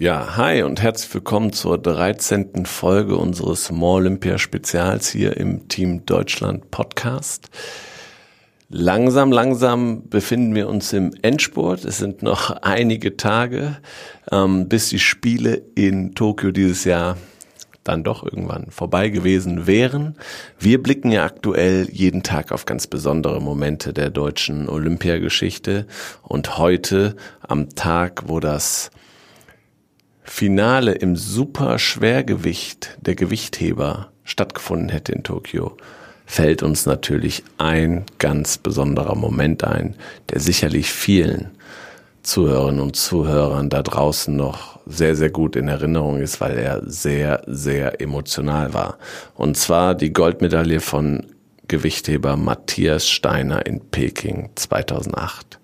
Ja, hi und herzlich willkommen zur 13. Folge unseres Small Olympia Spezials hier im Team Deutschland Podcast. Langsam, langsam befinden wir uns im Endspurt. Es sind noch einige Tage, ähm, bis die Spiele in Tokio dieses Jahr dann doch irgendwann vorbei gewesen wären. Wir blicken ja aktuell jeden Tag auf ganz besondere Momente der deutschen Olympiageschichte und heute am Tag, wo das Finale im Superschwergewicht der Gewichtheber stattgefunden hätte in Tokio, fällt uns natürlich ein ganz besonderer Moment ein, der sicherlich vielen Zuhörerinnen und Zuhörern da draußen noch sehr, sehr gut in Erinnerung ist, weil er sehr, sehr emotional war. Und zwar die Goldmedaille von Gewichtheber Matthias Steiner in Peking 2008.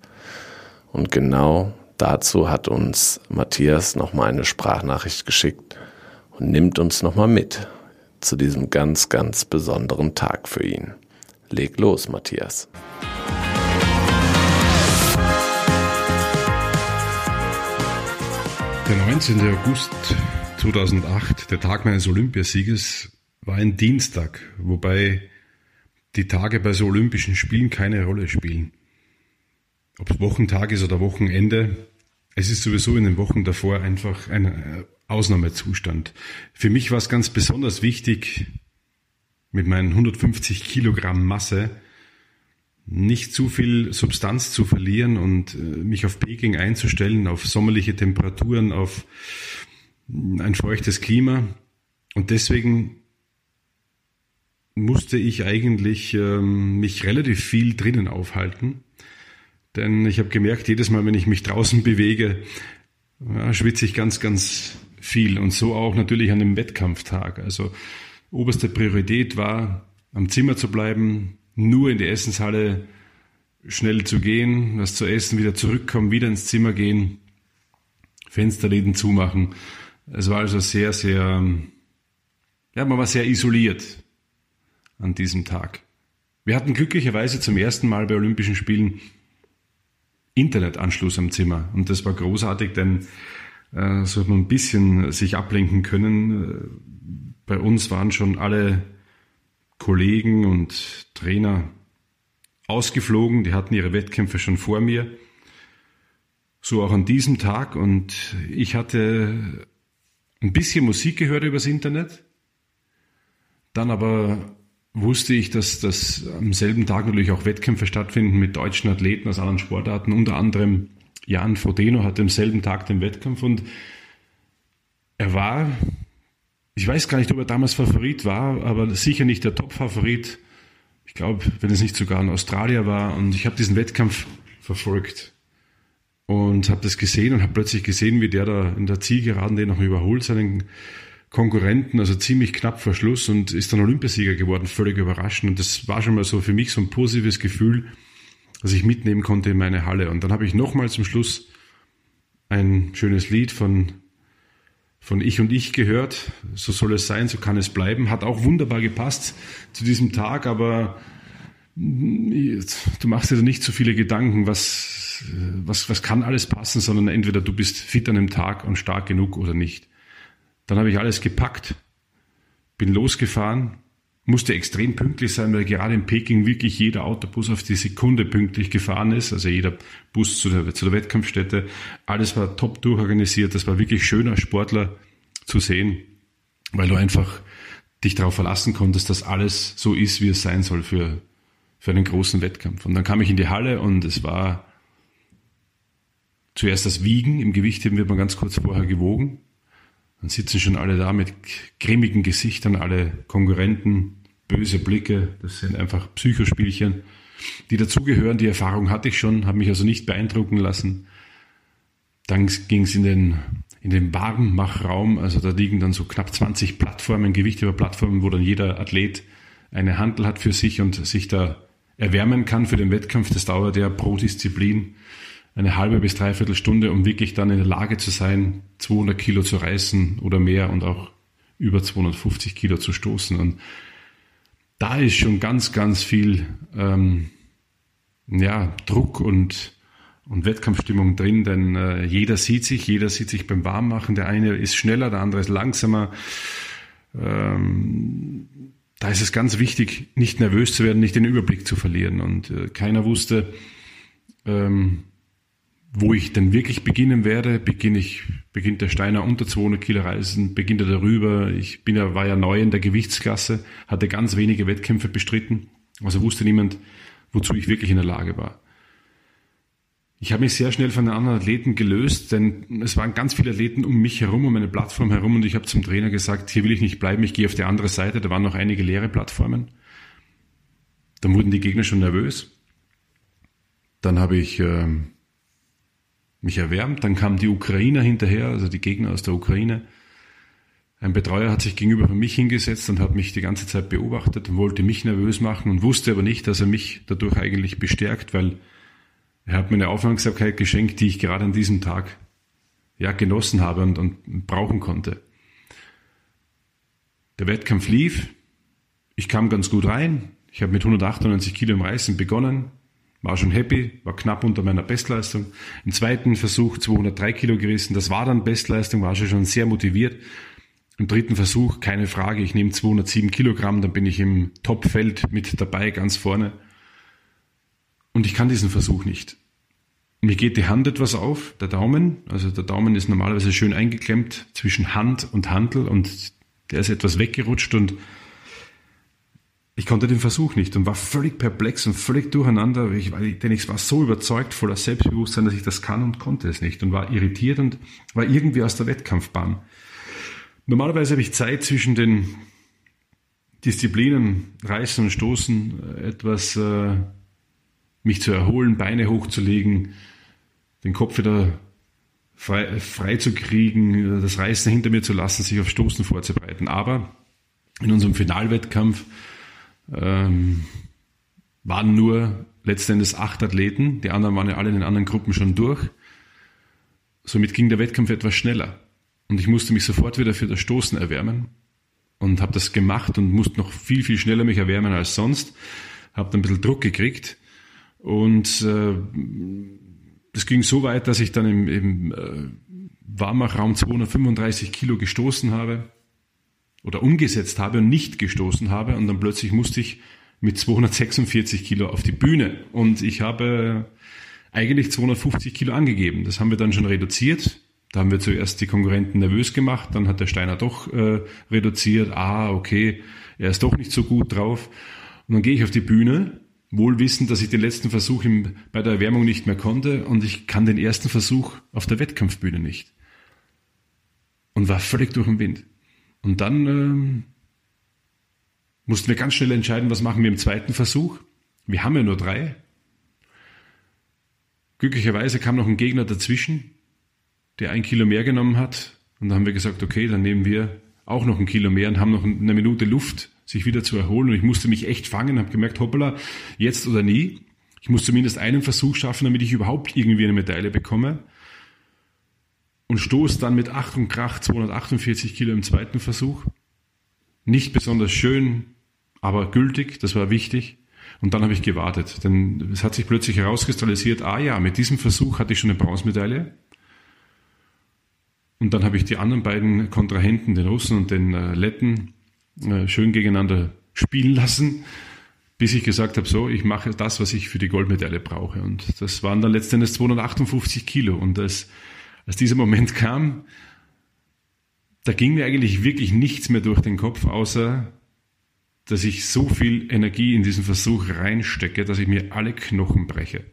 Und genau Dazu hat uns Matthias nochmal eine Sprachnachricht geschickt und nimmt uns nochmal mit zu diesem ganz, ganz besonderen Tag für ihn. Leg los, Matthias. Der 19. August 2008, der Tag meines Olympiasieges, war ein Dienstag, wobei die Tage bei so Olympischen Spielen keine Rolle spielen ob es Wochentag ist oder Wochenende, es ist sowieso in den Wochen davor einfach ein äh, Ausnahmezustand. Für mich war es ganz besonders wichtig, mit meinen 150 Kilogramm Masse nicht zu viel Substanz zu verlieren und äh, mich auf Peking einzustellen, auf sommerliche Temperaturen, auf ein feuchtes Klima. Und deswegen musste ich eigentlich ähm, mich relativ viel drinnen aufhalten denn ich habe gemerkt, jedes Mal, wenn ich mich draußen bewege, ja, schwitze ich ganz, ganz viel. Und so auch natürlich an dem Wettkampftag. Also oberste Priorität war, am Zimmer zu bleiben, nur in die Essenshalle schnell zu gehen, was zu essen, wieder zurückkommen, wieder ins Zimmer gehen, Fensterläden zumachen. Es war also sehr, sehr, ja, man war sehr isoliert an diesem Tag. Wir hatten glücklicherweise zum ersten Mal bei Olympischen Spielen Internetanschluss am Zimmer. Und das war großartig, denn äh, so hat man ein bisschen sich ablenken können. Bei uns waren schon alle Kollegen und Trainer ausgeflogen, die hatten ihre Wettkämpfe schon vor mir. So auch an diesem Tag und ich hatte ein bisschen Musik gehört übers Internet, dann aber wusste ich, dass, dass am selben Tag natürlich auch Wettkämpfe stattfinden mit deutschen Athleten aus anderen Sportarten. Unter anderem Jan Frodeno hatte am selben Tag den Wettkampf und er war, ich weiß gar nicht, ob er damals Favorit war, aber sicher nicht der Top-Favorit. Ich glaube, wenn es nicht sogar ein Australier war. Und ich habe diesen Wettkampf verfolgt und habe das gesehen und habe plötzlich gesehen, wie der da in der Zielgeraden den noch überholt, seinen Konkurrenten, also ziemlich knapp vor Schluss und ist dann Olympiasieger geworden, völlig überraschend. Und das war schon mal so für mich so ein positives Gefühl, das ich mitnehmen konnte in meine Halle. Und dann habe ich nochmal zum Schluss ein schönes Lied von, von Ich und Ich gehört. So soll es sein, so kann es bleiben. Hat auch wunderbar gepasst zu diesem Tag, aber du machst dir da nicht so viele Gedanken, was, was, was kann alles passen, sondern entweder du bist fit an dem Tag und stark genug oder nicht. Dann habe ich alles gepackt, bin losgefahren, musste extrem pünktlich sein, weil gerade in Peking wirklich jeder Autobus auf die Sekunde pünktlich gefahren ist, also jeder Bus zu der, zu der Wettkampfstätte. Alles war top durchorganisiert, das war wirklich schöner Sportler zu sehen, weil du einfach dich darauf verlassen konntest, dass alles so ist, wie es sein soll für, für einen großen Wettkampf. Und dann kam ich in die Halle und es war zuerst das Wiegen. Im Gewichtheben wird man ganz kurz vorher gewogen. Dann sitzen schon alle da mit grimmigen Gesichtern, alle Konkurrenten, böse Blicke. Das sind einfach Psychospielchen, die dazugehören. Die Erfahrung hatte ich schon, habe mich also nicht beeindrucken lassen. Dann ging es in den, in den Warmmachraum. Also da liegen dann so knapp 20 Plattformen, Gewicht über Plattformen, wo dann jeder Athlet eine Handel hat für sich und sich da erwärmen kann für den Wettkampf. Das dauert ja pro Disziplin eine halbe bis dreiviertel Stunde, um wirklich dann in der Lage zu sein, 200 Kilo zu reißen oder mehr und auch über 250 Kilo zu stoßen. Und da ist schon ganz, ganz viel ähm, ja, Druck und, und Wettkampfstimmung drin, denn äh, jeder sieht sich, jeder sieht sich beim Warmmachen. Der eine ist schneller, der andere ist langsamer. Ähm, da ist es ganz wichtig, nicht nervös zu werden, nicht den Überblick zu verlieren. Und äh, keiner wusste, ähm, wo ich denn wirklich beginnen werde. Beginne ich, beginnt der Steiner unter 200 Kilo Reisen, beginnt er darüber. Ich bin ja, war ja neu in der Gewichtsklasse, hatte ganz wenige Wettkämpfe bestritten. Also wusste niemand, wozu ich wirklich in der Lage war. Ich habe mich sehr schnell von den anderen Athleten gelöst, denn es waren ganz viele Athleten um mich herum, um meine Plattform herum und ich habe zum Trainer gesagt, hier will ich nicht bleiben, ich gehe auf die andere Seite. Da waren noch einige leere Plattformen. Dann wurden die Gegner schon nervös. Dann habe ich äh, mich erwärmt, dann kamen die Ukrainer hinterher, also die Gegner aus der Ukraine. Ein Betreuer hat sich gegenüber von mich hingesetzt und hat mich die ganze Zeit beobachtet und wollte mich nervös machen und wusste aber nicht, dass er mich dadurch eigentlich bestärkt, weil er hat mir eine Aufmerksamkeit geschenkt, die ich gerade an diesem Tag ja, genossen habe und, und brauchen konnte. Der Wettkampf lief. Ich kam ganz gut rein. Ich habe mit 198 Kilo im Reißen begonnen. War schon happy, war knapp unter meiner Bestleistung. Im zweiten Versuch 203 Kilo gerissen. Das war dann Bestleistung, war schon sehr motiviert. Im dritten Versuch, keine Frage, ich nehme 207 Kilogramm, dann bin ich im Topfeld mit dabei, ganz vorne. Und ich kann diesen Versuch nicht. Mir geht die Hand etwas auf, der Daumen. Also der Daumen ist normalerweise schön eingeklemmt zwischen Hand und Handel und der ist etwas weggerutscht und ich konnte den Versuch nicht und war völlig perplex und völlig durcheinander, denn ich war so überzeugt, voller Selbstbewusstsein, dass ich das kann und konnte es nicht und war irritiert und war irgendwie aus der Wettkampfbahn. Normalerweise habe ich Zeit zwischen den Disziplinen, Reißen und Stoßen, etwas äh, mich zu erholen, Beine hochzulegen, den Kopf wieder frei, frei zu kriegen, das Reißen hinter mir zu lassen, sich auf Stoßen vorzubereiten. Aber in unserem Finalwettkampf ähm, waren nur letztendlich acht Athleten, die anderen waren ja alle in den anderen Gruppen schon durch. Somit ging der Wettkampf etwas schneller. Und ich musste mich sofort wieder für das Stoßen erwärmen und habe das gemacht und musste noch viel, viel schneller mich erwärmen als sonst. Habe dann ein bisschen Druck gekriegt und äh, das ging so weit, dass ich dann im, im äh, Warmachraum 235 Kilo gestoßen habe oder umgesetzt habe und nicht gestoßen habe und dann plötzlich musste ich mit 246 Kilo auf die Bühne und ich habe eigentlich 250 Kilo angegeben. Das haben wir dann schon reduziert. Da haben wir zuerst die Konkurrenten nervös gemacht, dann hat der Steiner doch äh, reduziert. Ah, okay, er ist doch nicht so gut drauf. Und dann gehe ich auf die Bühne wohl wissend, dass ich den letzten Versuch im, bei der Erwärmung nicht mehr konnte und ich kann den ersten Versuch auf der Wettkampfbühne nicht. Und war völlig durch den Wind. Und dann ähm, mussten wir ganz schnell entscheiden, was machen wir im zweiten Versuch. Wir haben ja nur drei. Glücklicherweise kam noch ein Gegner dazwischen, der ein Kilo mehr genommen hat. Und dann haben wir gesagt, okay, dann nehmen wir auch noch ein Kilo mehr und haben noch eine Minute Luft sich wieder zu erholen. Und ich musste mich echt fangen, habe gemerkt, hoppala, jetzt oder nie. Ich muss zumindest einen Versuch schaffen, damit ich überhaupt irgendwie eine Medaille bekomme. Und stoß dann mit Ach und Krach 248 Kilo im zweiten Versuch. Nicht besonders schön, aber gültig, das war wichtig. Und dann habe ich gewartet, denn es hat sich plötzlich herauskristallisiert, ah ja, mit diesem Versuch hatte ich schon eine Bronzemedaille. Und dann habe ich die anderen beiden Kontrahenten, den Russen und den äh, Letten, äh, schön gegeneinander spielen lassen, bis ich gesagt habe, so, ich mache das, was ich für die Goldmedaille brauche. Und das waren dann letztendlich 258 Kilo. Und als, als dieser Moment kam, da ging mir eigentlich wirklich nichts mehr durch den Kopf, außer dass ich so viel Energie in diesen Versuch reinstecke, dass ich mir alle Knochen breche.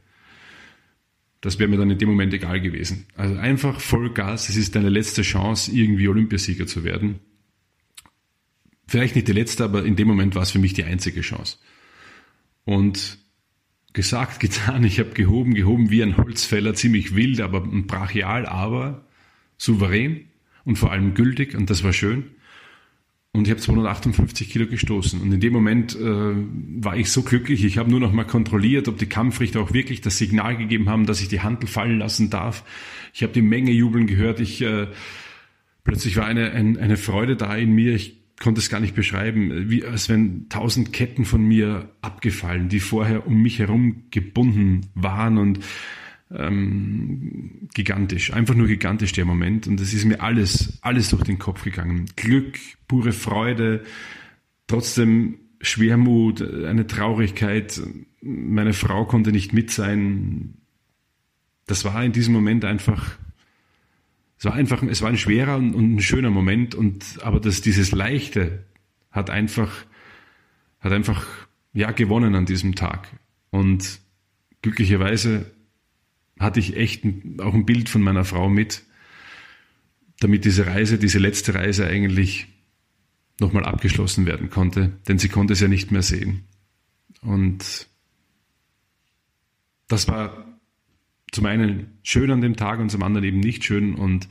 Das wäre mir dann in dem Moment egal gewesen. Also einfach Vollgas, es ist deine letzte Chance, irgendwie Olympiasieger zu werden vielleicht nicht die letzte, aber in dem Moment war es für mich die einzige Chance. Und gesagt, getan, ich habe gehoben, gehoben wie ein Holzfäller, ziemlich wild, aber brachial, aber souverän und vor allem gültig und das war schön. Und ich habe 258 Kilo gestoßen. Und in dem Moment äh, war ich so glücklich, ich habe nur noch mal kontrolliert, ob die Kampfrichter auch wirklich das Signal gegeben haben, dass ich die Handel fallen lassen darf. Ich habe die Menge jubeln gehört. Ich äh, plötzlich war eine, ein, eine Freude da in mir. Ich konnte es gar nicht beschreiben, wie als wenn tausend Ketten von mir abgefallen, die vorher um mich herum gebunden waren und ähm, gigantisch, einfach nur gigantisch der Moment. Und es ist mir alles, alles durch den Kopf gegangen. Glück, pure Freude, trotzdem Schwermut, eine Traurigkeit. Meine Frau konnte nicht mit sein. Das war in diesem Moment einfach, es war einfach, es war ein schwerer und, ein schöner Moment. Und aber das, dieses Leichte hat einfach, hat einfach ja gewonnen an diesem Tag. Und glücklicherweise hatte ich echt ein, auch ein Bild von meiner Frau mit, damit diese Reise, diese letzte Reise eigentlich nochmal abgeschlossen werden konnte, denn sie konnte es ja nicht mehr sehen. Und das war zum einen schön an dem Tag und zum anderen eben nicht schön. Und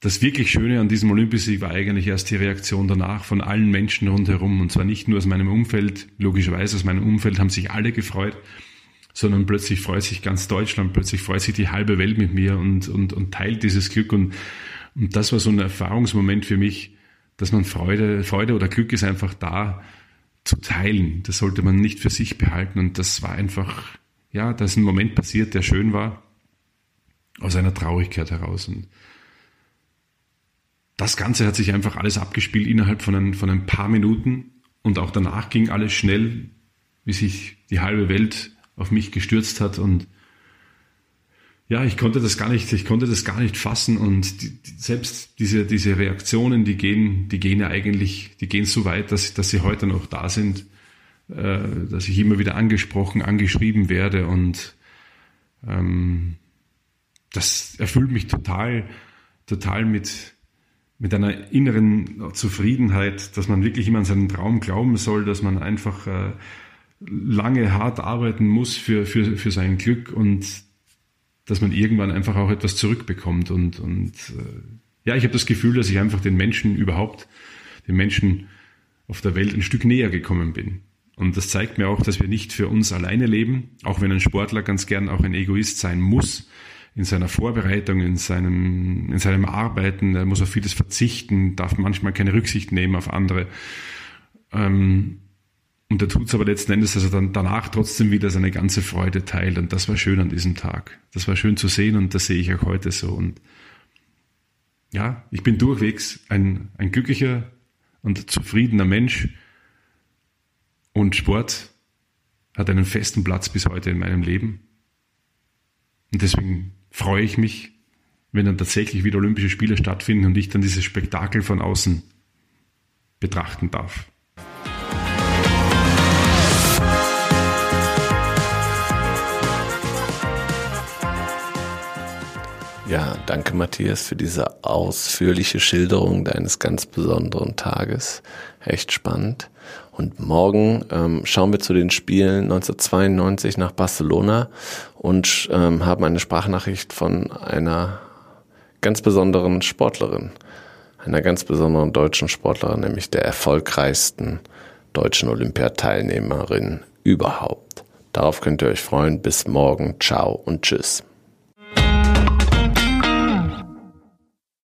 das wirklich Schöne an diesem Olympiasieg war eigentlich erst die Reaktion danach von allen Menschen rundherum. Und zwar nicht nur aus meinem Umfeld, logischerweise aus meinem Umfeld haben sich alle gefreut, sondern plötzlich freut sich ganz Deutschland, plötzlich freut sich die halbe Welt mit mir und, und, und teilt dieses Glück. Und, und das war so ein Erfahrungsmoment für mich, dass man Freude, Freude oder Glück ist einfach da zu teilen. Das sollte man nicht für sich behalten. Und das war einfach, ja, da ist ein Moment passiert, der schön war, aus einer Traurigkeit heraus. Und das Ganze hat sich einfach alles abgespielt innerhalb von ein, von ein paar Minuten. Und auch danach ging alles schnell, wie sich die halbe Welt auf mich gestürzt hat und ja, ich konnte das gar nicht, ich konnte das gar nicht fassen und die, die, selbst diese, diese Reaktionen, die gehen, die gehen ja eigentlich, die gehen so weit, dass, dass sie heute noch da sind, äh, dass ich immer wieder angesprochen, angeschrieben werde und ähm, das erfüllt mich total, total mit, mit einer inneren Zufriedenheit, dass man wirklich immer an seinen Traum glauben soll, dass man einfach äh, lange hart arbeiten muss für, für, für sein Glück und dass man irgendwann einfach auch etwas zurückbekommt. Und, und äh, ja, ich habe das Gefühl, dass ich einfach den Menschen überhaupt, den Menschen auf der Welt ein Stück näher gekommen bin. Und das zeigt mir auch, dass wir nicht für uns alleine leben, auch wenn ein Sportler ganz gern auch ein Egoist sein muss in seiner Vorbereitung, in seinem, in seinem Arbeiten. Er muss auf vieles verzichten, darf manchmal keine Rücksicht nehmen auf andere. Ähm, und er tut es aber letzten Endes, dass er dann danach trotzdem wieder seine ganze Freude teilt. Und das war schön an diesem Tag. Das war schön zu sehen und das sehe ich auch heute so. Und ja, ich bin durchwegs ein, ein glücklicher und zufriedener Mensch. Und Sport hat einen festen Platz bis heute in meinem Leben. Und deswegen freue ich mich, wenn dann tatsächlich wieder Olympische Spiele stattfinden und ich dann dieses Spektakel von außen betrachten darf. Ja, danke Matthias für diese ausführliche Schilderung deines ganz besonderen Tages. Echt spannend. Und morgen ähm, schauen wir zu den Spielen 1992 nach Barcelona und ähm, haben eine Sprachnachricht von einer ganz besonderen Sportlerin, einer ganz besonderen deutschen Sportlerin, nämlich der erfolgreichsten deutschen Olympiateilnehmerin überhaupt. Darauf könnt ihr euch freuen. Bis morgen. Ciao und tschüss.